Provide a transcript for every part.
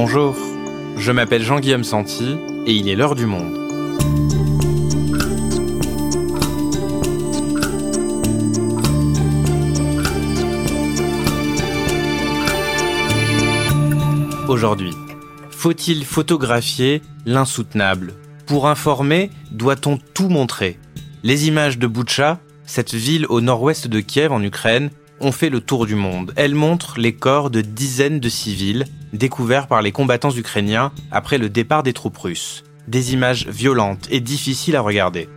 Bonjour, je m'appelle Jean-Guillaume Santi et il est l'heure du monde. Aujourd'hui, faut-il photographier l'insoutenable? Pour informer, doit-on tout montrer? Les images de Boucha, cette ville au nord-ouest de Kiev en Ukraine, ont fait le tour du monde. Elles montrent les corps de dizaines de civils découverts par les combattants ukrainiens après le départ des troupes russes. Des images violentes et difficiles à regarder.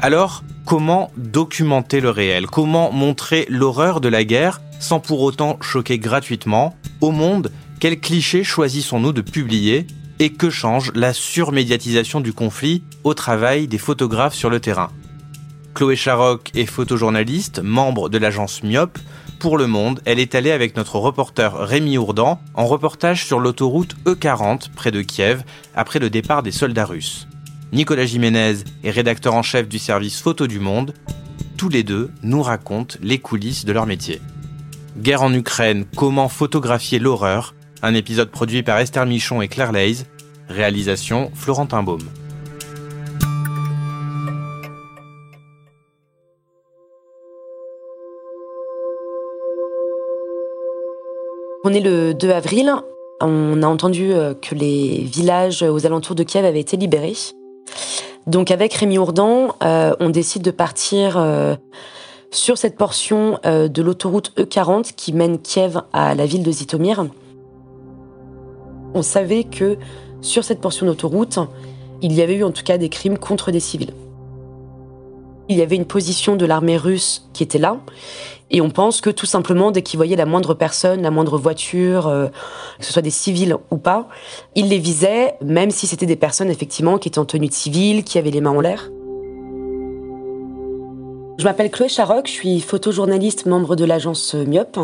Alors, comment documenter le réel? Comment montrer l'horreur de la guerre sans pour autant choquer gratuitement? Au monde, quels clichés choisissons-nous de publier? Et que change la surmédiatisation du conflit au travail des photographes sur le terrain? Chloé Charoc est photojournaliste, membre de l'agence Myop. Pour Le Monde, elle est allée avec notre reporter Rémi Ourdan en reportage sur l'autoroute E40 près de Kiev après le départ des soldats russes. Nicolas Jiménez est rédacteur en chef du service Photo du Monde. Tous les deux nous racontent les coulisses de leur métier. Guerre en Ukraine, comment photographier l'horreur Un épisode produit par Esther Michon et Claire Leys. Réalisation Florentin Baume. On est le 2 avril. On a entendu euh, que les villages aux alentours de Kiev avaient été libérés. Donc avec Rémi Ourdan, euh, on décide de partir euh, sur cette portion de l'autoroute E40 qui mène Kiev à la ville de Zitomir. On savait que sur cette portion d'autoroute, il y avait eu en tout cas des crimes contre des civils. Il y avait une position de l'armée russe qui était là et on pense que tout simplement, dès qu'ils voyaient la moindre personne, la moindre voiture, euh, que ce soit des civils ou pas, ils les visaient, même si c'était des personnes effectivement qui étaient en tenue de civil, qui avaient les mains en l'air. Je m'appelle Chloé Charoc, je suis photojournaliste, membre de l'agence Myop.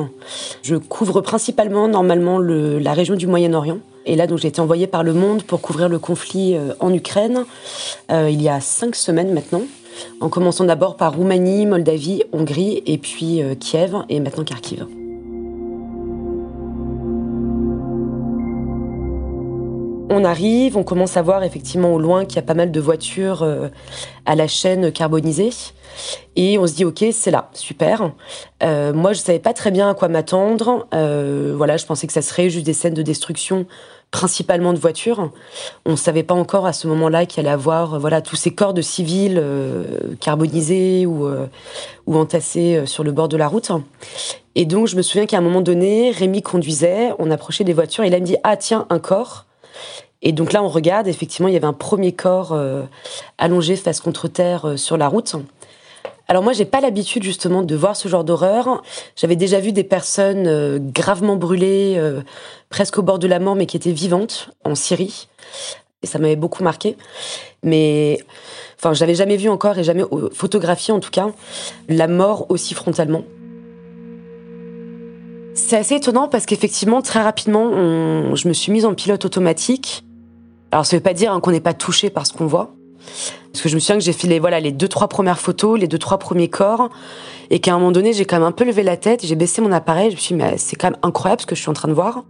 Je couvre principalement, normalement, la région du Moyen-Orient. Et là, donc, j'ai été envoyée par Le Monde pour couvrir le conflit euh, en Ukraine euh, il y a cinq semaines maintenant en commençant d'abord par Roumanie, Moldavie, Hongrie, et puis euh, Kiev, et maintenant Kharkiv. On arrive, on commence à voir effectivement au loin qu'il y a pas mal de voitures euh, à la chaîne carbonisée. Et on se dit, ok, c'est là, super. Euh, moi, je savais pas très bien à quoi m'attendre. voilà, je pensais que ça serait juste des scènes de destruction principalement de voitures. On ne savait pas encore à ce moment-là qu'il allait avoir voilà tous ces corps de civils euh, carbonisés ou, euh, ou entassés euh, sur le bord de la route. Et donc je me souviens qu'à un moment donné, Rémi conduisait, on approchait des voitures et là il me dit ah tiens un corps. Et donc là on regarde, effectivement il y avait un premier corps allongé face contre terre sur la route. Alors moi, j'ai pas l'habitude justement de voir ce genre d'horreur. J'avais déjà vu des personnes euh, gravement brûlées, euh, presque au bord de la mort, mais qui étaient vivantes en Syrie. Et ça m'avait beaucoup marqué. Mais enfin, je n'avais jamais vu encore et jamais euh, photographié en tout cas la mort aussi frontalement. C'est assez étonnant parce qu'effectivement, très rapidement, je me suis mise en pilote automatique. Alors, ça veut pas dire hein, qu'on n'est pas touché par ce qu'on voit. Parce que je me souviens que j'ai les, voilà, les deux, trois premières photos, les deux, trois premiers corps, et qu'à un moment donné, j'ai quand même un peu levé la tête, j'ai baissé mon appareil, je me suis dit, mais c'est quand même incroyable ce que je suis en train de voir.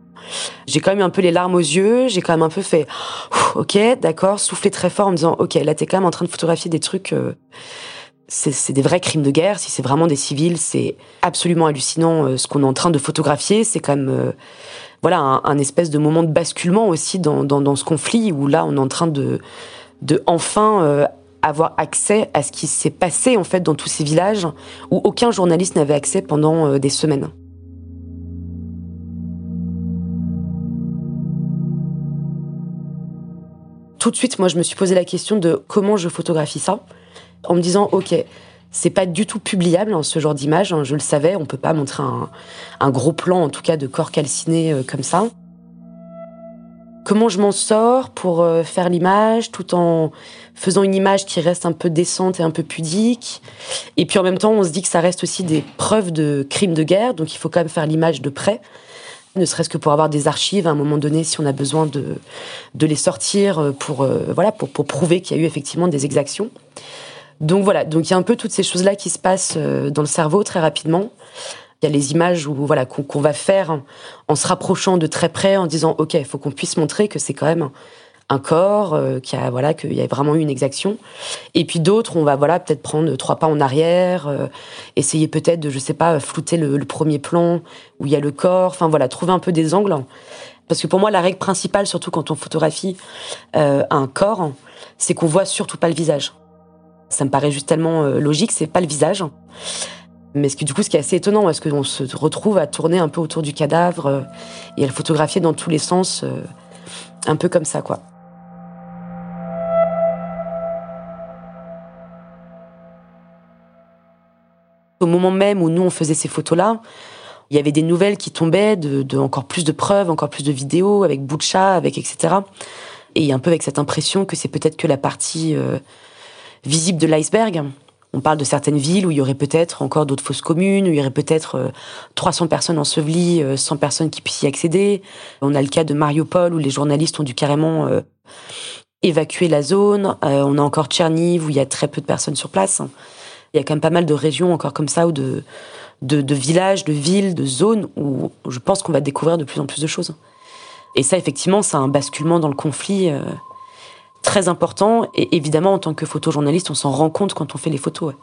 J'ai quand même un peu les larmes aux yeux, j'ai quand même un peu fait, ok, d'accord, soufflé très fort en me disant, ok, là, t'es quand même en train de photographier des trucs, euh, c'est des vrais crimes de guerre, si c'est vraiment des civils, c'est absolument hallucinant euh, ce qu'on est en train de photographier, c'est quand même, euh, voilà, un, espèce de moment de basculement aussi dans, dans ce conflit où là, on est en train de, de enfin euh, avoir accès à ce qui s'est passé en fait dans tous ces villages où aucun journaliste n'avait accès pendant euh, des semaines. Tout de suite, moi, je me suis posé la question de comment je photographie ça, en me disant, ok, c'est pas du tout publiable hein, ce genre d'image. Hein, je le savais, on peut pas montrer un, gros plan, en tout cas, de corps calcinés euh, comme ça comment je m'en sors pour euh, faire l'image tout en faisant une image qui reste un peu décente et un peu pudique. Et puis en même temps, on se dit que ça reste aussi des preuves de crimes de guerre, donc il faut quand même faire l'image de près, ne serait-ce que pour avoir des archives à un moment donné si on a besoin de, de les sortir euh, pour, euh, voilà, pour, prouver qu'il y a eu effectivement des exactions. Donc voilà, donc il y a un peu toutes ces choses-là qui se passent dans le cerveau très rapidement. Il y a les images où voilà qu'on va faire en se rapprochant de très près, en disant ok, il faut qu'on puisse montrer que c'est quand même un corps, euh, qui a voilà qu'il y a vraiment eu une exaction. Et puis d'autres, on va voilà peut-être prendre trois pas en arrière, euh, essayer peut-être de je sais pas flouter le, premier plan où il y a le corps. Enfin voilà, trouver un peu des angles. Parce que pour moi, la règle principale, surtout quand on photographie euh, un corps, c'est qu'on voit surtout pas le visage. Ça me paraît juste tellement logique, c'est pas le visage. Mais ce que du coup, ce qui est assez étonnant, parce qu'on se retrouve à tourner un peu autour du cadavre euh, et à le photographier dans tous les sens, euh, un peu comme ça, quoi. Au moment même où nous on faisait ces photos-là, il y avait des nouvelles qui tombaient, de, encore plus de preuves, encore plus de vidéos, avec chat, avec etc. Et un peu avec cette impression que c'est peut-être que la partie euh, visible de l'iceberg. On parle de certaines villes où il y aurait peut-être encore d'autres fausses communes, où il y aurait peut-être 300 euh, personnes ensevelies, 100 euh, personnes qui puissent y accéder. On a le cas de Mariupol où les journalistes ont dû carrément euh, évacuer la zone. on a encore Tcherniv où il y a très peu de personnes sur place. Il y a quand même pas mal de régions encore comme ça ou de, de, de villages, de villes, de zones où je pense qu'on va découvrir de plus en plus de choses. Et ça, effectivement, c'est un basculement dans le conflit très important. Et évidemment, en tant que photojournaliste, on s'en rend compte quand on fait les photos.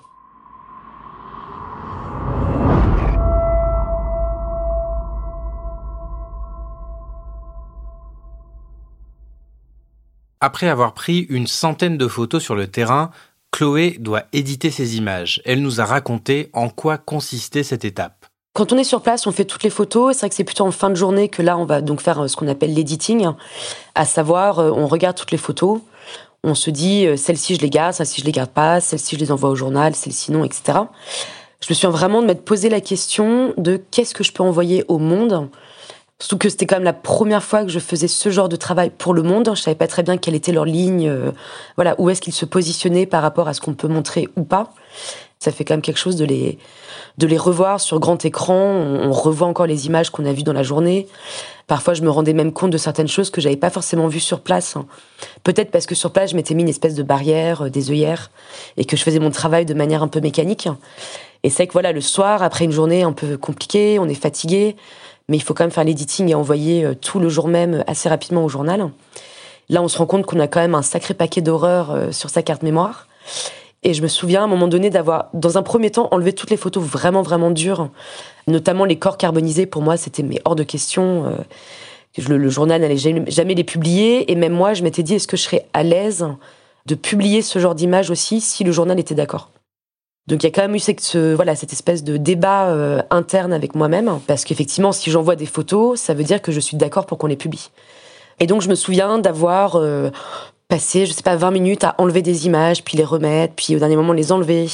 Après avoir pris une centaine de photos sur le terrain, Chloé doit éditer ses images. Elle nous a raconté en quoi consistait cette étape. Quand on est sur place, on fait toutes les photos. C'est vrai que c'est plutôt en fin de journée que là, on va donc faire euh, ce qu'on appelle l'editing, à savoir, euh, on regarde toutes les photos, on se dit, euh, celles-ci je les garde, celles-ci je les garde pas, celles-ci je les envoie au journal, celles-ci non, etc. Je me suis vraiment de m'être posé la question de qu'est-ce que je peux envoyer au monde. Surtout que c'était quand même la première fois que je faisais ce genre de travail pour le monde. Je savais pas très bien quelle était leur ligne, voilà, où est-ce qu'ils se positionnaient par rapport à ce qu'on peut montrer ou pas. Ça fait quand même quelque chose de les, de les revoir sur grand écran. On, revoit encore les images qu'on a vues dans la journée. Parfois, je me rendais même compte de certaines choses que j'avais pas forcément vues sur place. Peut-être parce que sur place, je m'étais mis une espèce de barrière, euh, des œillères, et que je faisais mon travail de manière un peu mécanique. Et c'est que voilà, le soir, après une journée un peu compliquée, on est fatigué, mais il faut quand même faire l'editing et envoyer euh, tout le jour même assez rapidement au journal. Là, on se rend compte qu'on a quand même un sacré paquet d'horreurs euh, sur sa carte mémoire. Et je me souviens à un moment donné d'avoir, dans un premier temps, enlevé toutes les photos vraiment, vraiment dures, notamment les corps carbonisés. Pour moi, c'était hors de question. Euh, le, journal n'allait jamais, les publier. Et même moi, je m'étais dit, est-ce que je serais à l'aise de publier ce genre d'image aussi si le journal était d'accord? Donc il y a quand même eu cette, voilà, cette espèce de débat euh, interne avec moi-même, parce qu'effectivement, si j'envoie des photos, ça veut dire que je suis d'accord pour qu'on les publie. Et donc je me souviens d'avoir euh, passer, je sais pas, 20 minutes à enlever des images, puis les remettre, puis au dernier moment les enlever.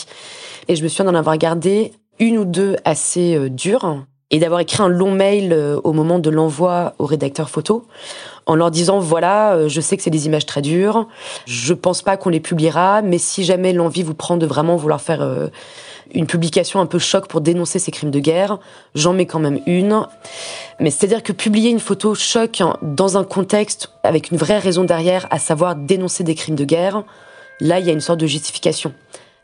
Et je me souviens d'en avoir gardé une ou deux assez euh, dures et d'avoir écrit un long mail au moment de l'envoi au rédacteur photo en leur disant voilà, euh, je sais que c'est des images très dures, je pense pas qu'on les publiera, mais si jamais l'envie vous prend de vraiment vouloir faire une publication un peu choc pour dénoncer ces crimes de guerre. J'en mets quand même une. Mais c'est-à-dire que publier une photo choc dans un contexte avec une vraie raison derrière, à savoir dénoncer des crimes de guerre, là, il y a une sorte de justification.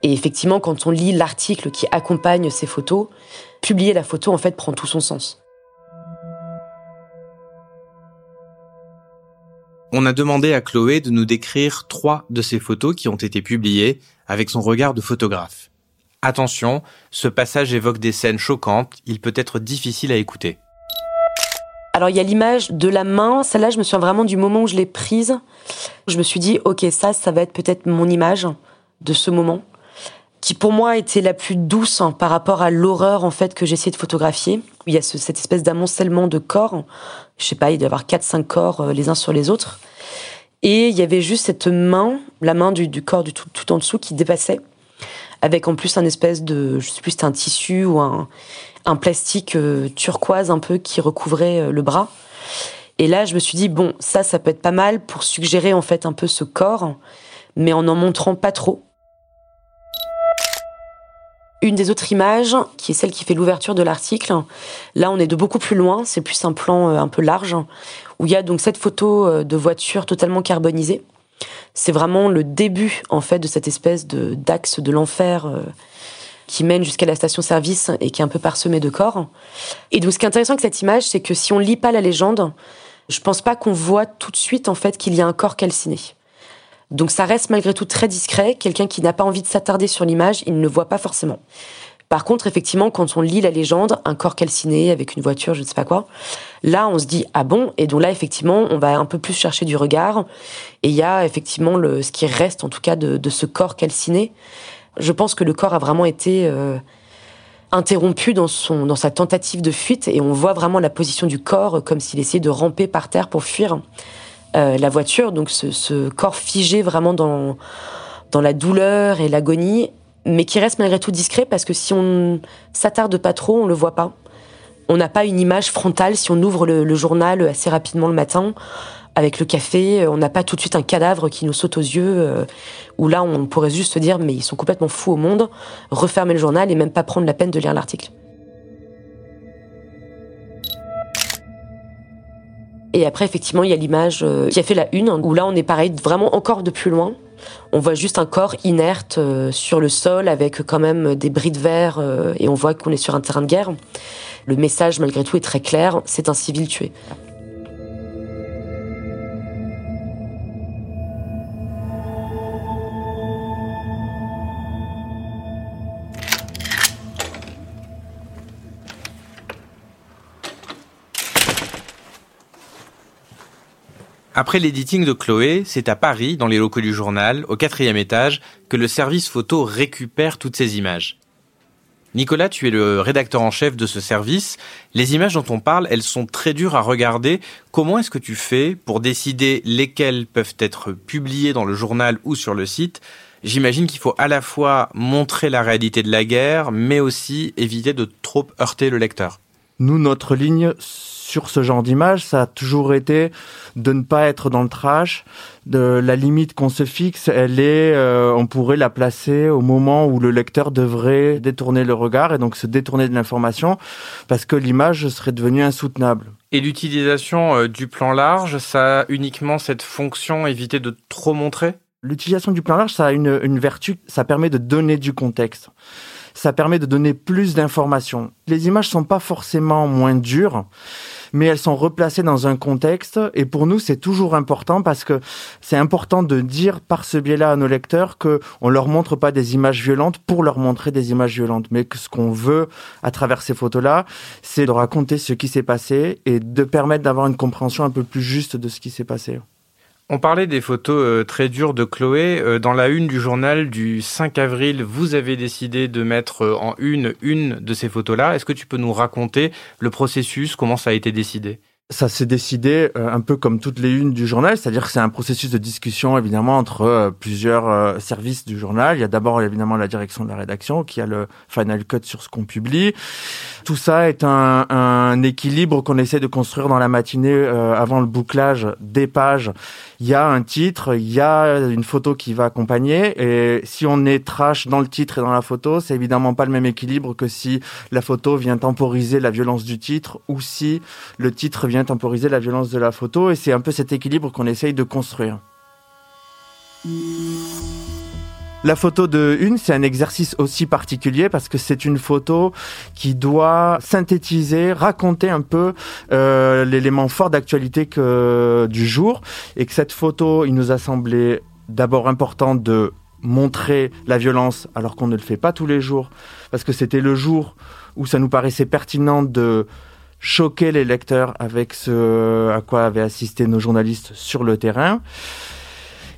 Et effectivement, quand on lit l'article qui accompagne ces photos, publier la photo, en fait, prend tout son sens. On a demandé à Chloé de nous décrire trois de ces photos qui ont été publiées avec son regard de photographe. Attention, ce passage évoque des scènes choquantes, il peut être difficile à écouter. Alors il y a l'image de la main, celle-là je me souviens vraiment du moment où je l'ai prise. Je me suis dit, ok, ça, ça va être peut-être mon image de ce moment, qui pour moi était la plus douce hein, par rapport à l'horreur en fait que j'essayais de photographier. Il y a cette espèce d'amoncellement de corps, je sais pas, il doit y avoir 4-5 corps euh, les uns sur les autres. Et il y avait juste cette main, la main du, corps du tout en dessous qui dépassait avec en plus un espèce de, je sais plus, c'était un tissu ou un, plastique euh, turquoise un peu qui recouvrait euh, le bras. Et là, je me suis dit bon, ça, ça peut être pas mal pour suggérer en fait un peu ce corps, mais en en montrant pas trop. Une des autres images, qui est celle qui fait l'ouverture de l'article, là on est de beaucoup plus loin, c'est plus un plan euh, un peu large, où il y a donc cette photo de voiture totalement carbonisée c'est vraiment le début en fait de cette espèce de d'axe de l'enfer euh, qui mène jusqu'à la station-service et qui est un peu parsemée de corps. Et donc, ce qui est intéressant avec cette image, c'est que si on lit pas la légende, je pense pas qu'on voit tout de suite en fait qu'il y a un corps calciné. Donc ça reste malgré tout très discret. Quelqu'un qui n'a pas envie de s'attarder sur l'image, il ne le voit pas forcément. Par contre, effectivement, quand on lit la légende, un corps calciné avec une voiture, je ne sais pas quoi, là, on se dit ah bon, et donc là, effectivement, on va un peu plus chercher du regard. Et il y a effectivement le, ce qui reste, en tout cas, de, ce corps calciné. Je pense que le corps a vraiment été euh, interrompu dans son dans sa tentative de fuite, et on voit vraiment la position du corps comme s'il essayait de ramper par terre pour fuir euh, la voiture. Donc ce, ce corps figé vraiment dans dans la douleur et l'agonie mais qui reste malgré tout discret parce que si on s'attarde pas trop, on le voit pas. On n'a pas une image frontale si on ouvre le, journal assez rapidement le matin avec le café, on n'a pas tout de suite un cadavre qui nous saute aux yeux, euh, où là on pourrait juste se dire mais ils sont complètement fous au monde, refermer le journal et même pas prendre la peine de lire l'article. Et après effectivement il y a l'image euh, qui a fait la une, où là on est pareil vraiment encore de plus loin, on voit juste un corps inerte euh, sur le sol avec quand même des bris de verre euh, et on voit qu'on est sur un terrain de guerre. Le message malgré tout est très clair, c'est un civil tué. Après l'éditing de Chloé, c'est à Paris, dans les locaux du journal, au quatrième étage, que le service photo récupère toutes ces images. Nicolas, tu es le rédacteur en chef de ce service. Les images dont on parle, elles sont très dures à regarder. Comment est-ce que tu fais pour décider lesquelles peuvent être publiées dans le journal ou sur le site? J'imagine qu'il faut à la fois montrer la réalité de la guerre, mais aussi éviter de trop heurter le lecteur. Nous, notre ligne sur ce genre d'image, ça a toujours été de ne pas être dans le trash. De la limite qu'on se fixe, elle est, euh, on pourrait la placer au moment où le lecteur devrait détourner le regard et donc se détourner de l'information parce que l'image serait devenue insoutenable. Et l'utilisation euh, du plan large, ça a uniquement cette fonction éviter de trop montrer? L'utilisation du plan large, ça a une, une vertu, ça permet de donner du contexte ça permet de donner plus d'informations. Les images sont pas forcément moins dures, mais elles sont replacées dans un contexte. Et pour nous, c'est toujours important parce que c'est important de dire par ce biais-là à nos lecteurs que on leur montre pas des images violentes pour leur montrer des images violentes, mais que ce qu'on veut à travers ces photos-là, c'est de raconter ce qui s'est passé et de permettre d'avoir une compréhension un peu plus juste de ce qui s'est passé. On parlait des photos euh, très dures de Chloé. Euh, dans la une du journal du 5 avril, vous avez décidé de mettre euh, en une une de ces photos-là. Est-ce que tu peux nous raconter le processus, comment ça a été décidé? Ça s'est décidé un peu comme toutes les unes du journal, c'est-à-dire que c'est un processus de discussion évidemment entre plusieurs services du journal. Il y a d'abord évidemment la direction de la rédaction qui a le final cut sur ce qu'on publie. Tout ça est un, un équilibre qu'on essaie de construire dans la matinée avant le bouclage des pages il y a un titre, il y a une photo qui va accompagner. Et si on est trash dans le titre et dans la photo, c'est évidemment pas le même équilibre que si la photo vient temporiser la violence du titre ou si le titre vient temporiser la violence de la photo. Et c'est un peu cet équilibre qu'on essaye de construire. La photo de une, c'est un exercice aussi particulier parce que c'est une photo qui doit synthétiser, raconter un peu euh, l'élément fort d'actualité que du jour et que cette photo, il nous a semblé d'abord important de montrer la violence alors qu'on ne le fait pas tous les jours parce que c'était le jour où ça nous paraissait pertinent de choquer les lecteurs avec ce à quoi avaient assisté nos journalistes sur le terrain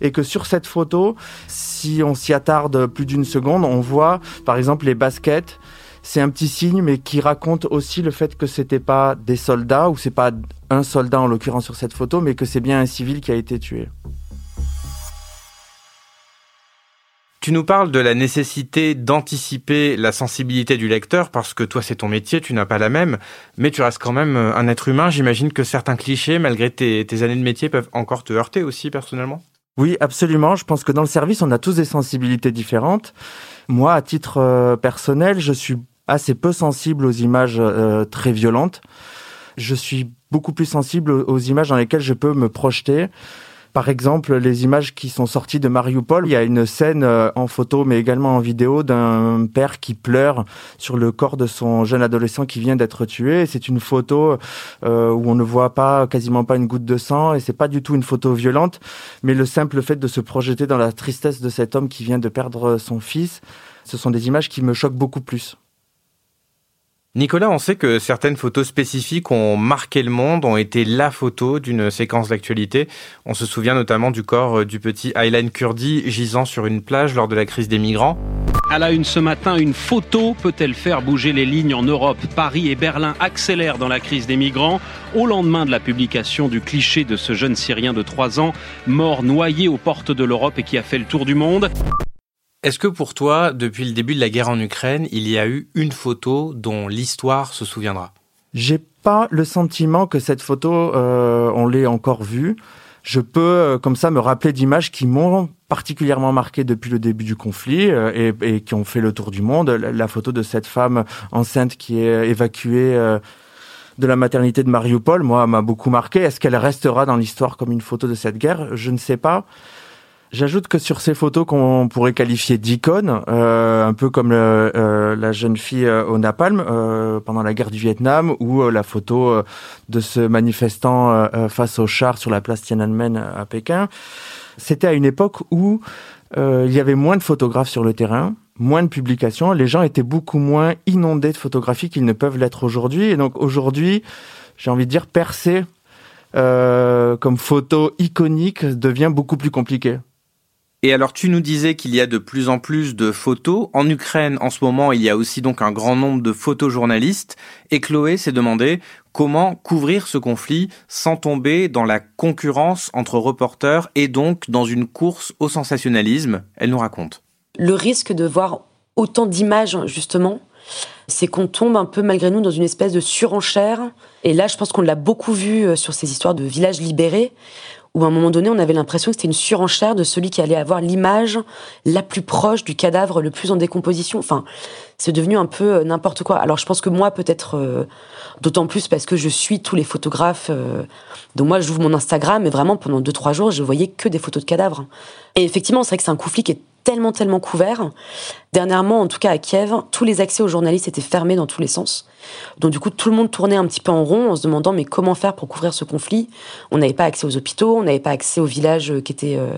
et que sur cette photo, si on s'y attarde plus d'une seconde, on voit par exemple les baskets. C'est un petit signe, mais qui raconte aussi le fait que c'était pas des soldats ou c'est pas un soldat en l'occurrence sur cette photo, mais que c'est bien un civil qui a été tué. Tu nous parles de la nécessité d'anticiper la sensibilité du lecteur parce que toi c'est ton métier, tu n'as pas la même, mais tu restes quand même un être humain. J'imagine que certains clichés, malgré tes, tes années de métier, peuvent encore te heurter aussi personnellement. Oui, absolument. Je pense que dans le service, on a tous des sensibilités différentes. Moi, à titre euh, personnel, je suis assez peu sensible aux images euh, très violentes. Je suis beaucoup plus sensible aux images dans lesquelles je peux me projeter. Par exemple, les images qui sont sorties de Mariupol, il y a une scène euh, en photo mais également en vidéo d'un père qui pleure sur le corps de son jeune adolescent qui vient d'être tué. C'est une photo euh, où on ne voit pas quasiment pas une goutte de sang et c'est pas du tout une photo violente, mais le simple fait de se projeter dans la tristesse de cet homme qui vient de perdre son fils, ce sont des images qui me choquent beaucoup plus. Nicolas, on sait que certaines photos spécifiques ont marqué le monde, ont été la photo d'une séquence d'actualité. On se souvient notamment du corps euh, du petit Aylan Kurdi gisant sur une plage lors de la crise des migrants. À la une ce matin, une photo peut-elle faire bouger les lignes en Europe? Paris et Berlin accélèrent dans la crise des migrants. Au lendemain de la publication du cliché de ce jeune Syrien de 3 ans, mort noyé aux portes de l'Europe et qui a fait le tour du monde. Est-ce que pour toi, depuis le début de la guerre en Ukraine, il y a eu une photo dont l'histoire se souviendra? J'ai pas le sentiment que cette photo, euh, on l'ait encore vue. Je peux, euh, comme ça, me rappeler d'images qui m'ont particulièrement marqué depuis le début du conflit euh, et, et, qui ont fait le tour du monde. La, photo de cette femme enceinte qui est évacuée de la maternité de Mariupol, moi, m'a beaucoup marqué. Est-ce qu'elle restera dans l'histoire comme une photo de cette guerre? Je ne sais pas. J'ajoute que sur ces photos qu'on pourrait qualifier d'icônes, euh, un peu comme le, euh, la jeune fille euh, au napalm euh, pendant la guerre du Vietnam, ou euh, la photo de ce manifestant face au char sur la place Tiananmen à Pékin, c'était à une époque où il y avait moins de photographes sur le terrain, moins de publications, les gens étaient beaucoup moins inondés de photographies qu'ils ne peuvent l'être aujourd'hui. Et donc aujourd'hui, j'ai envie de dire percer euh, comme photo iconique devient beaucoup plus compliqué. Et alors tu nous disais qu'il y a de plus en plus de photos. En Ukraine, en ce moment, il y a aussi donc un grand nombre de photojournalistes. Et Chloé s'est demandé comment couvrir ce conflit sans tomber dans la concurrence entre reporters et donc dans une course au sensationnalisme. Elle nous raconte. Le risque de voir autant d'images, justement, c'est qu'on tombe un peu malgré nous dans une espèce de surenchère. Et là, je pense qu'on l'a beaucoup vu euh, sur ces histoires de villages libérés, où à un moment donné, on avait l'impression que c'était une surenchère de celui qui allait avoir l'image la plus proche du cadavre le plus en décomposition. Enfin, c'est devenu un peu euh, n'importe quoi. Alors, je pense que moi, peut-être, euh, d'autant plus parce que je suis tous les photographes. Euh, donc moi, j'ouvre mon Instagram et vraiment, pendant deux, trois jours, je voyais que des photos de cadavres. Et effectivement, c'est vrai que c'est un conflit qui est tellement, tellement couvert. Dernièrement, en tout cas à Kiev, tous les accès aux journalistes étaient fermés dans tous les sens. Donc du coup, tout le monde tournait un petit peu en rond en se demandant mais comment faire pour couvrir ce conflit? On n'avait pas accès aux hôpitaux, on n'avait pas accès aux villages qui étaient euh,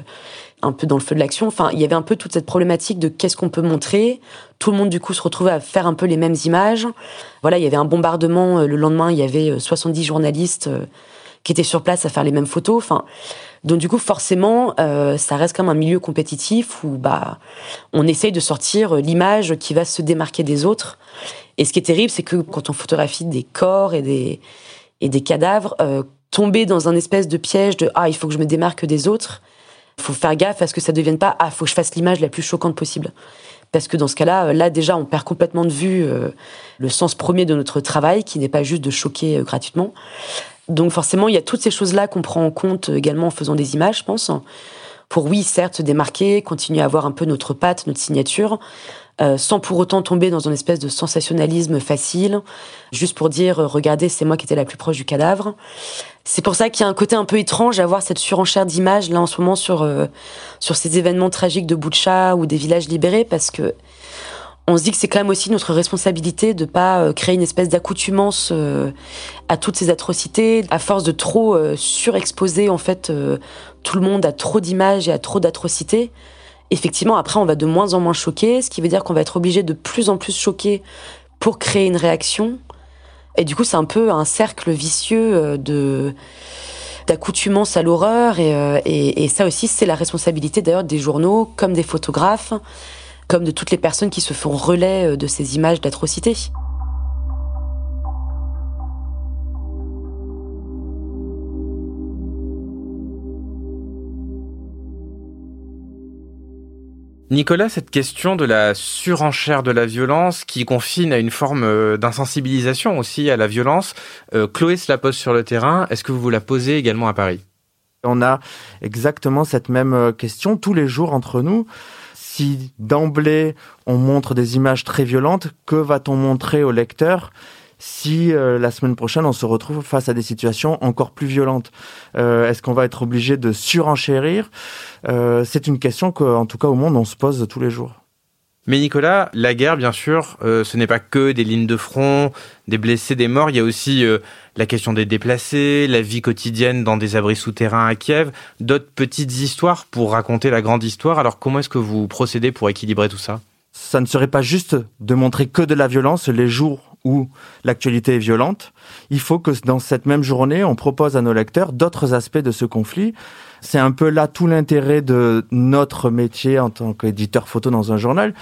un peu dans le feu de l'action. Enfin, il y avait un peu toute cette problématique de qu'est-ce qu'on peut montrer. Tout le monde du coup se retrouvait à faire un peu les mêmes images. Voilà, il y avait un bombardement. Euh, le lendemain, il y avait 70 euh, journalistes qui étaient sur place à faire les mêmes photos. Enfin, donc du coup, forcément, euh, ça reste comme un milieu compétitif où bah on essaye de sortir l'image qui va se démarquer des autres. Et ce qui est terrible, c'est que quand on photographie des corps et des et des cadavres, euh, tomber dans un espèce de piège de ah il faut que je me démarque des autres. Il faut faire gaffe à ce que ça ne devienne pas ah faut que je fasse l'image la plus choquante possible. Parce que dans ce cas-là, là déjà, on perd complètement de vue euh, le sens premier de notre travail, qui n'est pas juste de choquer euh, gratuitement. Donc forcément, il y a toutes ces choses-là qu'on prend en compte également en faisant des images, je pense. Pour oui, certes, se démarquer, continuer à avoir un peu notre patte, notre signature, euh, sans pour autant tomber dans une espèce de sensationnalisme facile, juste pour dire euh, regardez, c'est moi qui étais la plus proche du cadavre. C'est pour ça qu'il y a un côté un peu étrange à avoir cette surenchère d'images là en ce moment sur euh, sur ces événements tragiques de Boucha ou des villages libérés, parce que on se dit que c'est quand même aussi notre responsabilité de pas euh, créer une espèce d'accoutumance euh, à toutes ces atrocités, à force de trop euh, surexposer en fait tout le monde à trop d'images et à trop d'atrocités. Effectivement, après, on va de moins en moins choquer, ce qui veut dire qu'on va être obligé de plus en plus choquer pour créer une réaction. Et du coup, c'est un peu un cercle vicieux de d'accoutumance à l'horreur. Et, et, et ça aussi, c'est la responsabilité d'ailleurs des journaux comme des photographes comme de toutes les personnes qui se font relais euh, de ces images d'atrocités. Nicolas, cette question de la surenchère de la violence qui confine à une forme euh, d'insensibilisation aussi à la violence, euh, Chloé se la pose sur le terrain. Est-ce que vous vous la posez également à Paris? On a exactement cette même question tous les jours entre nous si d'emblée on montre des images très violentes, que va-t-on montrer au lecteur si euh, la semaine prochaine on se retrouve face à des situations encore plus violentes? Euh, Est-ce qu'on va être obligé de surenchérir? Euh, C'est une question qu'en tout cas au monde on se pose tous les jours. Mais Nicolas, la guerre, bien sûr, ce n'est pas que des lignes de front, des blessés, des morts. Il y a aussi la question des déplacés, la vie quotidienne dans des abris souterrains à Kiev, d'autres petites histoires pour raconter la grande histoire. Alors comment est-ce que vous procédez pour équilibrer tout ça? Ça ne serait pas juste de montrer que de la violence les jours où l'actualité est violente, il faut que dans cette même journée, on propose à nos lecteurs d'autres aspects de ce conflit. C'est un peu là tout l'intérêt de notre métier en tant qu'éditeur photo dans un journal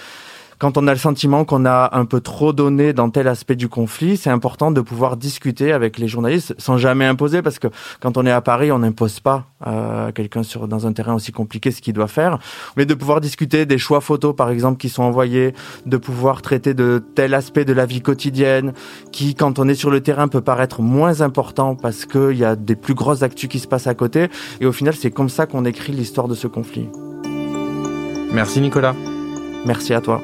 quand on a le sentiment qu'on a un peu trop donné dans tel aspect du conflit, c'est important de pouvoir discuter avec les journalistes sans jamais imposer, parce que quand on est à Paris, on n'impose pas à euh, quelqu'un sur dans un terrain aussi compliqué ce qu'il doit faire, mais de pouvoir discuter des choix photos, par exemple, qui sont envoyés, de pouvoir traiter de tel aspect de la vie quotidienne, qui, quand on est sur le terrain, peut paraître moins important parce qu'il y a des plus grosses actus qui se passent à côté. Et au final, c'est comme ça qu'on écrit l'histoire de ce conflit. Merci Nicolas. Merci à toi.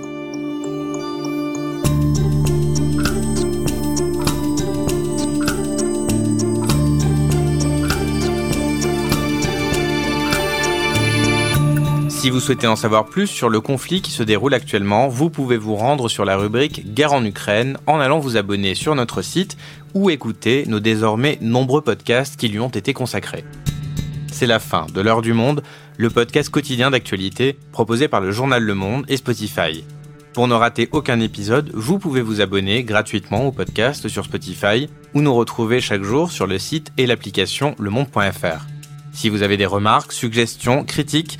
Si vous souhaitez en savoir plus sur le conflit qui se déroule actuellement, vous pouvez vous rendre sur la rubrique Guerre en Ukraine en allant vous abonner sur notre site ou écouter nos désormais nombreux podcasts qui lui ont été consacrés. C'est la fin de l'heure du monde, le podcast quotidien d'actualité proposé par le journal Le Monde et Spotify. Pour ne rater aucun épisode, vous pouvez vous abonner gratuitement au podcast sur Spotify ou nous retrouver chaque jour sur le site et l'application lemonde.fr. Si vous avez des remarques, suggestions, critiques,